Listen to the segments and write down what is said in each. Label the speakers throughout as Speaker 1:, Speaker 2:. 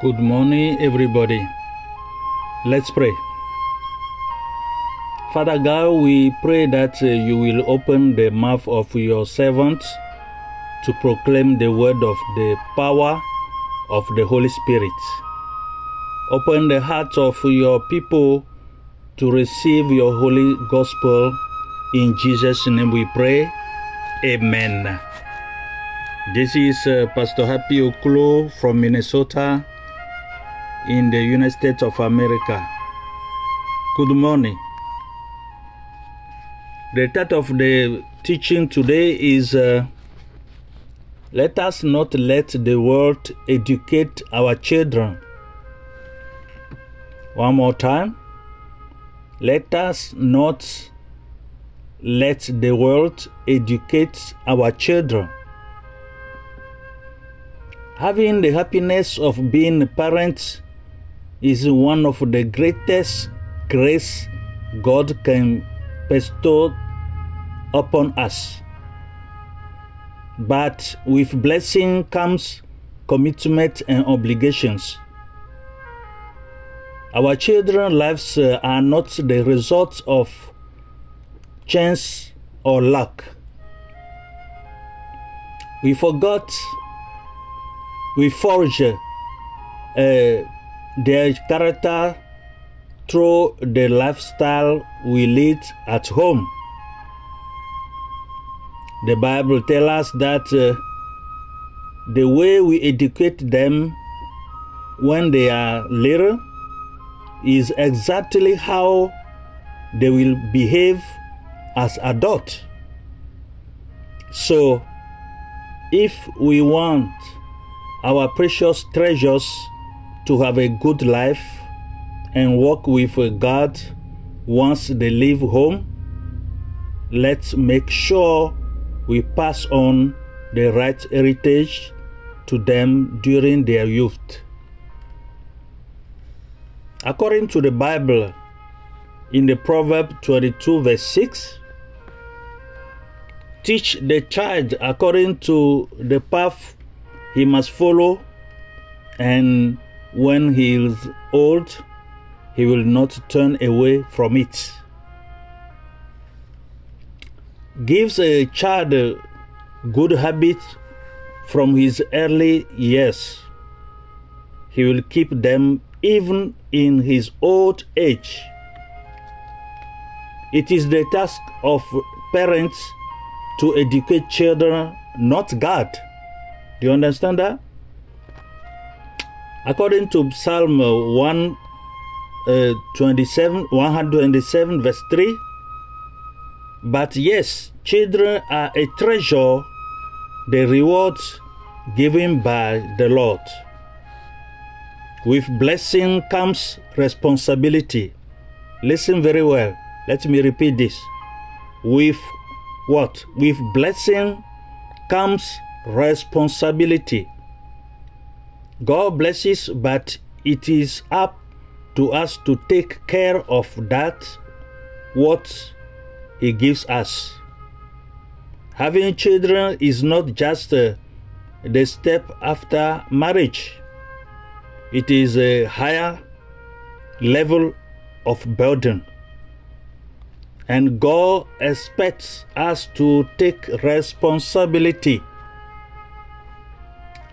Speaker 1: Good morning, everybody. Let's pray. Father God, we pray that uh, you will open the mouth of your servants to proclaim the word of the power of the Holy Spirit. Open the hearts of your people to receive your holy gospel. In Jesus' name we pray. Amen. This is uh, Pastor Happy Oklo from Minnesota in the United States of America. Good morning. The title of the teaching today is uh, Let us not let the world educate our children. One more time. Let us not let the world educate our children. Having the happiness of being parents is one of the greatest grace God can bestow upon us. But with blessing comes commitment and obligations. Our children's lives uh, are not the result of chance or luck. We forgot, we forge uh, their character through the lifestyle we lead at home. The Bible tells us that uh, the way we educate them when they are little is exactly how they will behave as adults. So, if we want our precious treasures to have a good life and walk with God once they leave home, let's make sure we pass on the right heritage to them during their youth. According to the Bible, in the Proverb 22, verse 6, teach the child according to the path he must follow, and when he is old, he will not turn away from it. Gives a child good habits from his early years. He will keep them even in his old age. It is the task of parents to educate children, not God. Do you understand that? According to Psalm 127, uh, 127, verse 3, but yes, children are a treasure, the rewards given by the Lord. With blessing comes responsibility. Listen very well. Let me repeat this. With what? With blessing comes responsibility. God blesses, but it is up to us to take care of that what He gives us. Having children is not just uh, the step after marriage, it is a higher level of burden. And God expects us to take responsibility.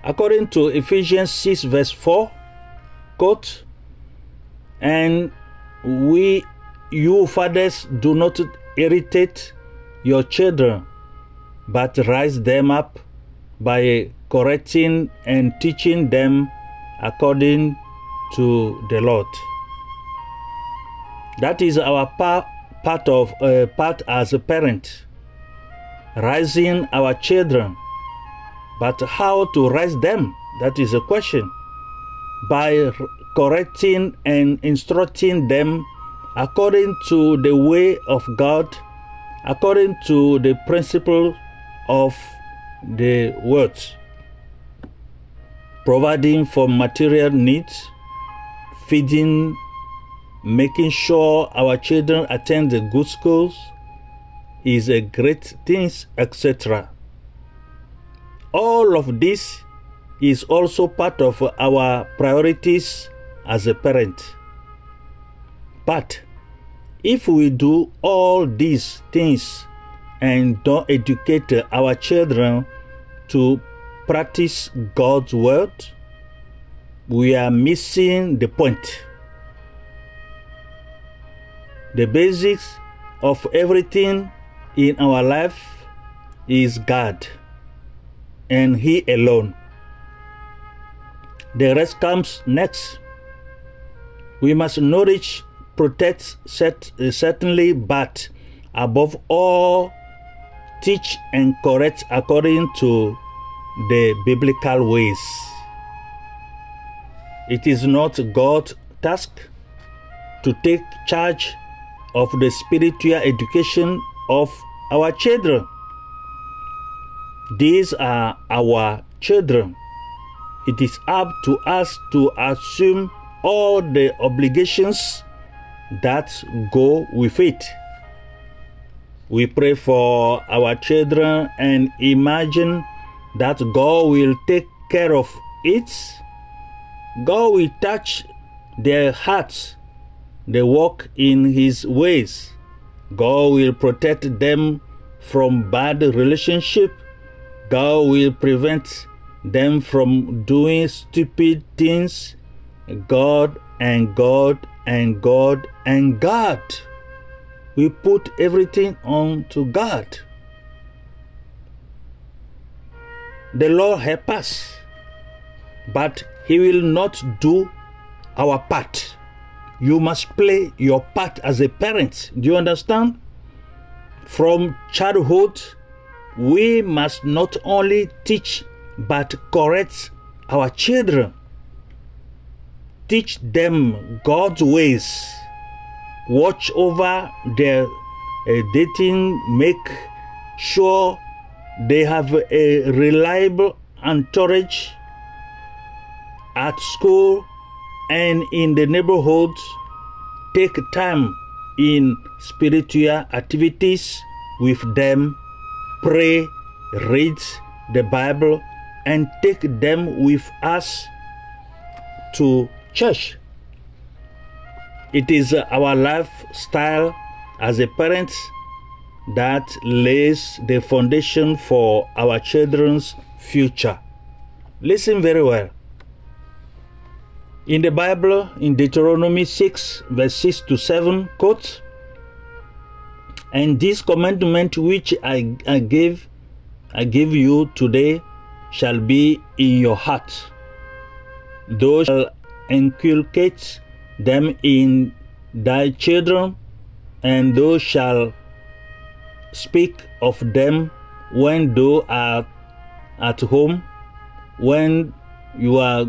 Speaker 1: According to Ephesians 6, verse 4, quote, and we, you fathers, do not irritate your children, but rise them up by correcting and teaching them according to the Lord. That is our pa- part of uh, part as a parent, raising our children. But how to raise them? That is a question. By correcting and instructing them according to the way of God, according to the principle of the words, providing for material needs, feeding, making sure our children attend the good schools is a great thing, etc. All of this is also part of our priorities as a parent. But if we do all these things and don't educate our children to practice God's word, we are missing the point. The basics of everything in our life is God and He alone. The rest comes next. We must nourish, protect, set, uh, certainly, but above all, teach and correct according to the biblical ways. It is not God's task to take charge of the spiritual education of our children. These are our children. It is up to us to assume all the obligations that go with it. We pray for our children and imagine that God will take care of it. God will touch their hearts. They walk in His ways. God will protect them from bad relationship. God will prevent them from doing stupid things. God and God and God and God. We put everything on to God. The Lord help us, but He will not do our part. You must play your part as a parent. Do you understand? From childhood, we must not only teach but correct our children. Teach them God's ways. Watch over their uh, dating. Make sure they have a reliable entourage at school and in the neighborhood. Take time in spiritual activities with them. Pray, read the Bible, and take them with us to church. It is our lifestyle as a parent that lays the foundation for our children's future. Listen very well. In the Bible, in Deuteronomy 6, verse 6 to 7, quote, And this commandment which I, I I give you today shall be in your heart. Thou shalt inculcate them in thy children, and thou shalt speak of them when thou art at home, when you are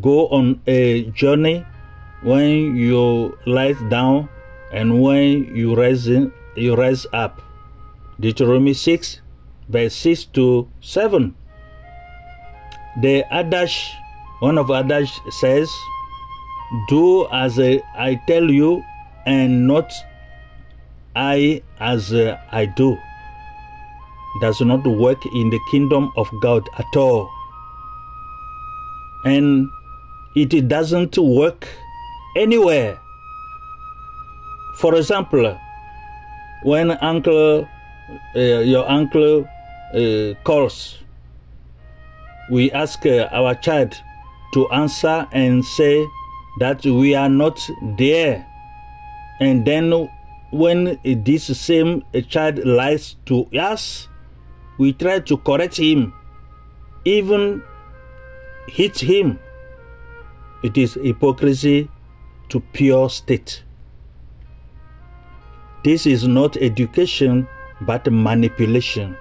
Speaker 1: go on a journey, when you lie down, and when you rise you rise up. Deuteronomy 6, verse 6 to 7. The adage, one of adage says, Do as I tell you, and not I as I do. Does not work in the kingdom of God at all. And it doesn't work anywhere. For example, when uncle, uh, your uncle uh, calls, we ask uh, our child to answer and say that we are not there. And then when this same child lies to us, we try to correct him, even hit him. It is hypocrisy to pure state. This is not education but manipulation.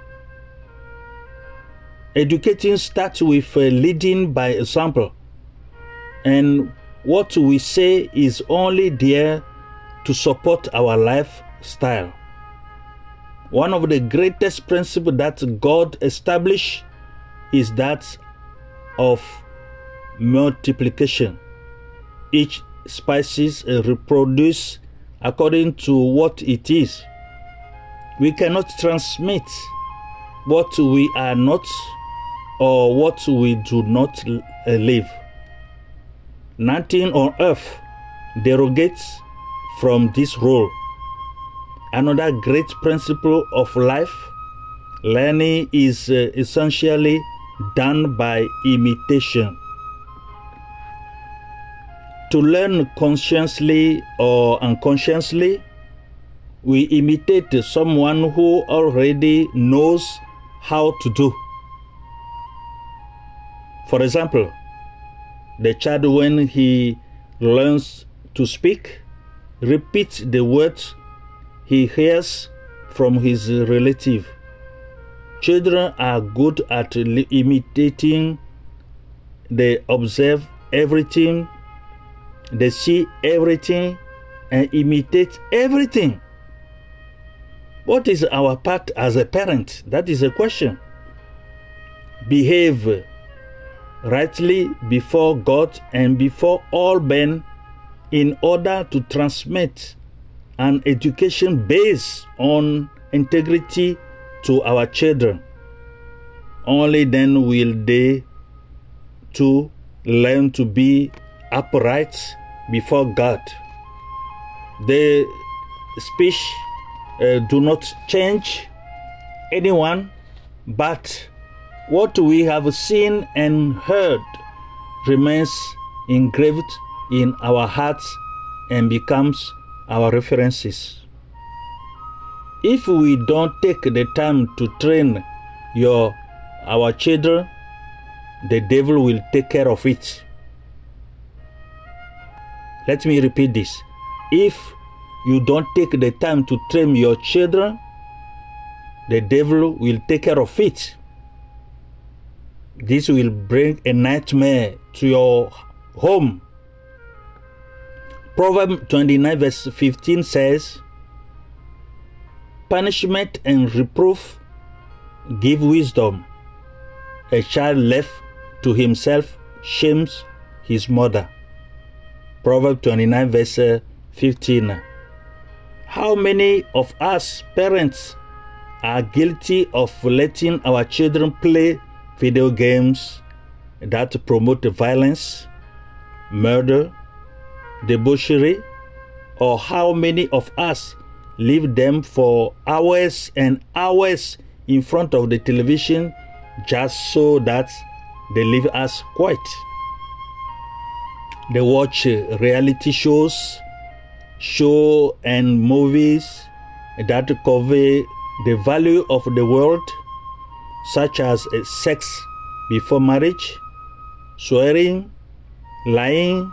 Speaker 1: Educating starts with uh, leading by example, and what we say is only there to support our lifestyle. One of the greatest principles that God established is that of multiplication. Each species reproduce according to what it is. We cannot transmit what we are not or what we do not uh, live. Nothing on earth derogates from this rule. Another great principle of life learning is uh, essentially done by imitation. To learn consciously or unconsciously, we imitate someone who already knows how to do. For example, the child, when he learns to speak, repeats the words he hears from his relative. Children are good at imitating, they observe everything, they see everything, and imitate everything. What is our part as a parent? That is a question. Behave rightly before God and before all men in order to transmit an education based on integrity to our children. Only then will they to learn to be upright before God. The speech uh, do not change anyone, but what we have seen and heard remains engraved in our hearts and becomes our references. If we don't take the time to train your our children, the devil will take care of it. Let me repeat this. If you don't take the time to train your children, the devil will take care of it. This will bring a nightmare to your home. Proverb 29, verse 15 says, Punishment and reproof give wisdom. A child left to himself shames his mother. Proverb 29, verse uh, 15. How many of us parents are guilty of letting our children play video games that promote violence, murder, debauchery, or how many of us leave them for hours and hours in front of the television just so that they leave us quiet? They watch uh, reality shows show and movies that convey the value of the world, such as uh, sex before marriage, swearing, lying,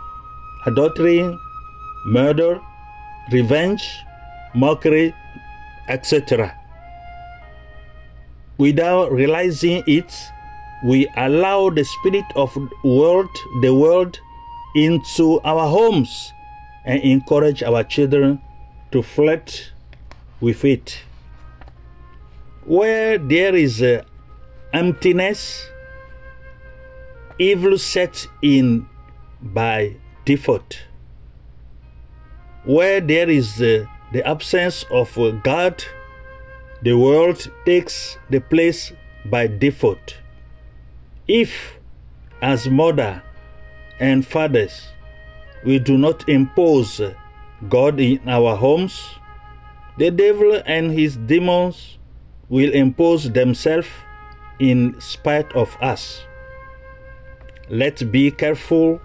Speaker 1: adultery, murder, revenge, mockery, etc. Without realizing it, we allow the spirit of world, the world, into our homes and encourage our children to flirt with it. Where there is uh, emptiness, evil sets in by default. Where there is uh, the absence of uh, God, the world takes the place by default. If, as mother and fathers, we do not impose God in our homes, the devil and his demons will impose themselves in spite of us. Let's be careful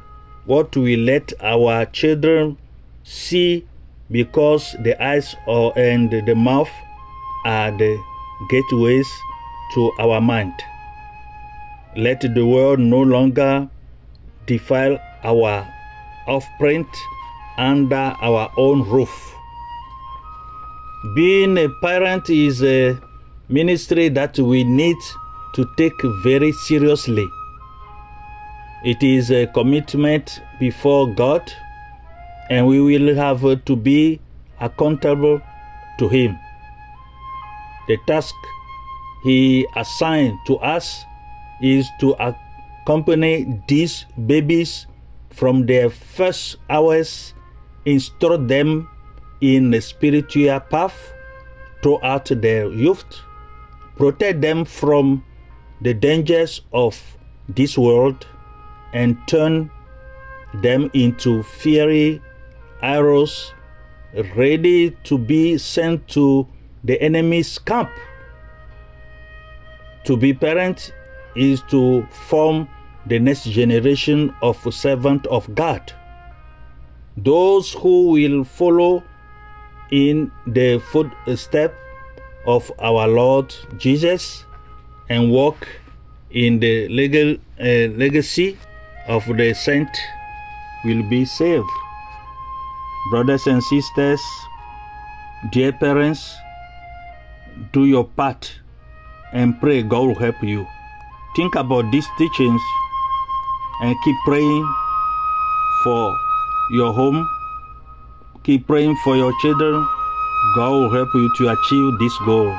Speaker 1: what we let our children see because the eyes and the mouth are the gateways to our mind. Let the world no longer defile our offspring under our own roof. Being a parent is a ministry that we need to take very seriously. It is a commitment before God, and we will have to be accountable to Him. The task He assigned to us is to accompany these babies from their first hours, instruct them in the spiritual path throughout their youth, protect them from the dangers of this world and turn them into fiery arrows ready to be sent to the enemy's camp. To be parent is to form the next generation of servant of God. Those who will follow in the footstep of our Lord Jesus and walk in the legal uh, legacy of the saint will be saved. Brothers and sisters, dear parents, do your part and pray God will help you. Think about these teachings and keep praying for your home. Keep praying for your children. God will help you to achieve this goal.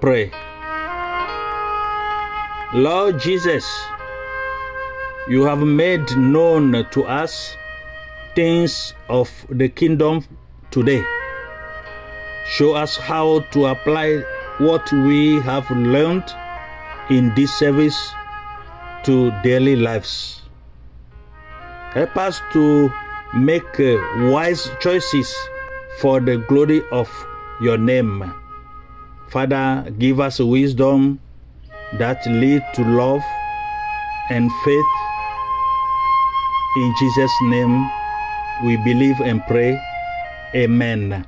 Speaker 1: Pray. Lord Jesus, you have made known to us things of the kingdom today. Show us how to apply what we have learned in this service to daily lives. Help us to make wise choices for the glory of your name. Father, give us wisdom that lead to love and faith. In Jesus' name, we believe and pray. Amen.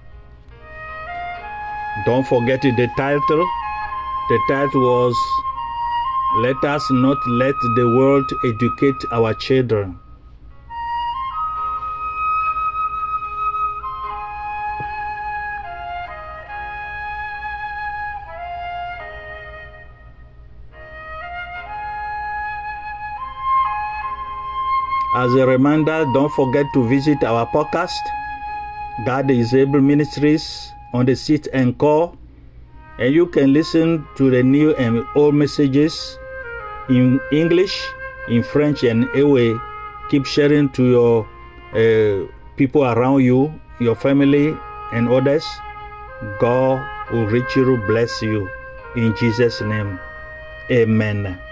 Speaker 1: Don't forget the title. The title was Let Us Not Let the World Educate Our Children. As a reminder, don't forget to visit our podcast, God is Able Ministries, on the seat and call, and you can listen to the new and old messages in English, in French, and away. Keep sharing to your uh, people around you, your family, and others. God will richly bless you. In Jesus' name, amen.